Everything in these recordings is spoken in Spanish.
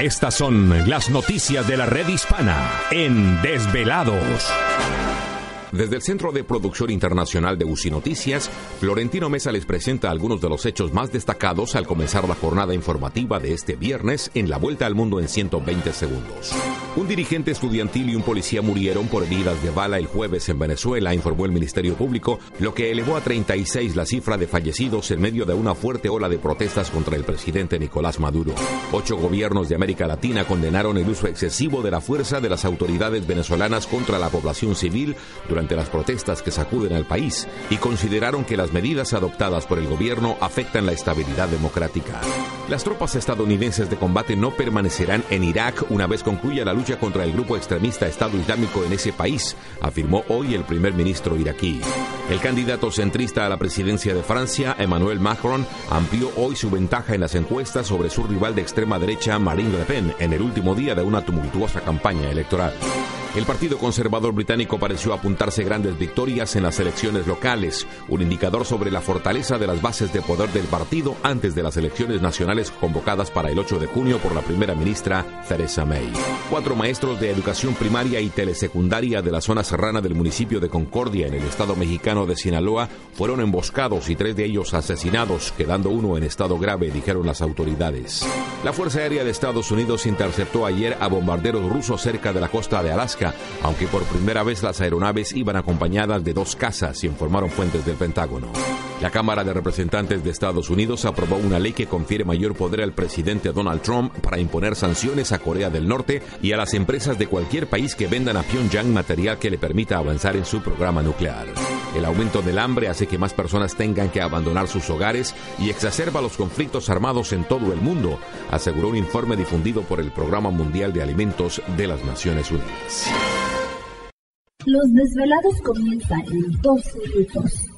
Estas son las noticias de la red hispana en Desvelados. Desde el Centro de Producción Internacional de UCI Noticias, Florentino Mesa les presenta algunos de los hechos más destacados al comenzar la jornada informativa de este viernes en la Vuelta al Mundo en 120 segundos. Un dirigente estudiantil y un policía murieron por heridas de bala el jueves en Venezuela, informó el Ministerio Público, lo que elevó a 36 la cifra de fallecidos en medio de una fuerte ola de protestas contra el presidente Nicolás Maduro. Ocho gobiernos de América Latina condenaron el uso excesivo de la fuerza de las autoridades venezolanas contra la población civil durante las protestas que sacuden al país y consideraron que las medidas adoptadas por el gobierno afectan la estabilidad democrática. Las tropas estadounidenses de combate no permanecerán en Irak una vez concluya la lucha contra el grupo extremista Estado Islámico en ese país, afirmó hoy el primer ministro iraquí. El candidato centrista a la presidencia de Francia, Emmanuel Macron, amplió hoy su ventaja en las encuestas sobre su rival de extrema derecha, Marine Le Pen, en el último día de una tumultuosa campaña electoral. El Partido Conservador Británico pareció apuntarse grandes victorias en las elecciones locales, un indicador sobre la fortaleza de las bases de poder del partido antes de las elecciones nacionales convocadas para el 8 de junio por la primera ministra Theresa May. Cuatro maestros de educación primaria y telesecundaria de la zona serrana del municipio de Concordia, en el estado mexicano de Sinaloa, fueron emboscados y tres de ellos asesinados, quedando uno en estado grave, dijeron las autoridades. La Fuerza Aérea de Estados Unidos interceptó ayer a bombarderos rusos cerca de la costa de Alaska aunque por primera vez las aeronaves iban acompañadas de dos casas, informaron fuentes del Pentágono. La Cámara de Representantes de Estados Unidos aprobó una ley que confiere mayor poder al presidente Donald Trump para imponer sanciones a Corea del Norte y a las empresas de cualquier país que vendan a Pyongyang material que le permita avanzar en su programa nuclear. El aumento del hambre hace que más personas tengan que abandonar sus hogares y exacerba los conflictos armados en todo el mundo, aseguró un informe difundido por el Programa Mundial de Alimentos de las Naciones Unidas. Los desvelados comienzan en dos minutos.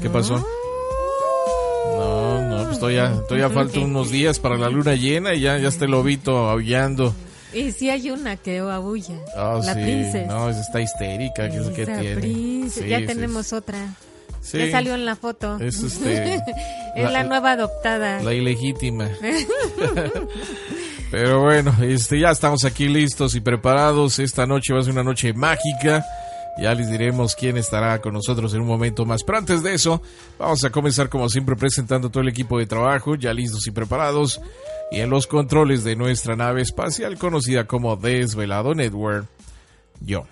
¿Qué pasó? No, no, pues todavía, todavía falta unos días para la luna llena y ya, ya está el lobito aullando. Y sí hay una que aúlla. Oh, la sí. princesa. No, está histérica, que es que tiene. Sí, ya sí, tenemos otra. sí. Ya salió en la foto. Es este. es la- la, nueva adoptada. La ilegítima. Pero bueno, este, ya estamos aquí listos y preparados. Esta noche va a ser una noche mágica. Ya les diremos quién estará con nosotros en un momento más. Pero antes de eso, vamos a comenzar como siempre presentando todo el equipo de trabajo, ya listos y preparados. Y en los controles de nuestra nave espacial conocida como Desvelado Network, yo.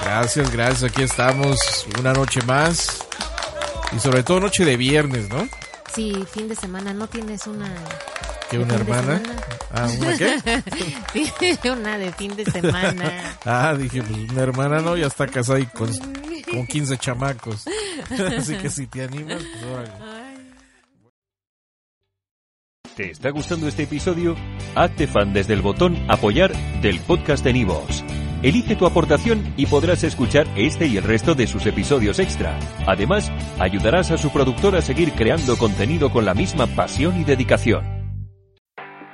Gracias, gracias. Aquí estamos una noche más. Y sobre todo noche de viernes, ¿no? Sí, fin de semana. ¿No tienes una ¿Qué, de una hermana? Ah, ¿una qué? Sí, una de fin de semana. Ah, dije, pues una hermana no, ya está casada y con, con 15 chamacos. Así que si te animas, pues órale. ¿Te está gustando este episodio? Hazte fan desde el botón Apoyar del podcast de Nivos. Elige tu aportación y podrás escuchar este y el resto de sus episodios extra. Además, ayudarás a su productor a seguir creando contenido con la misma pasión y dedicación.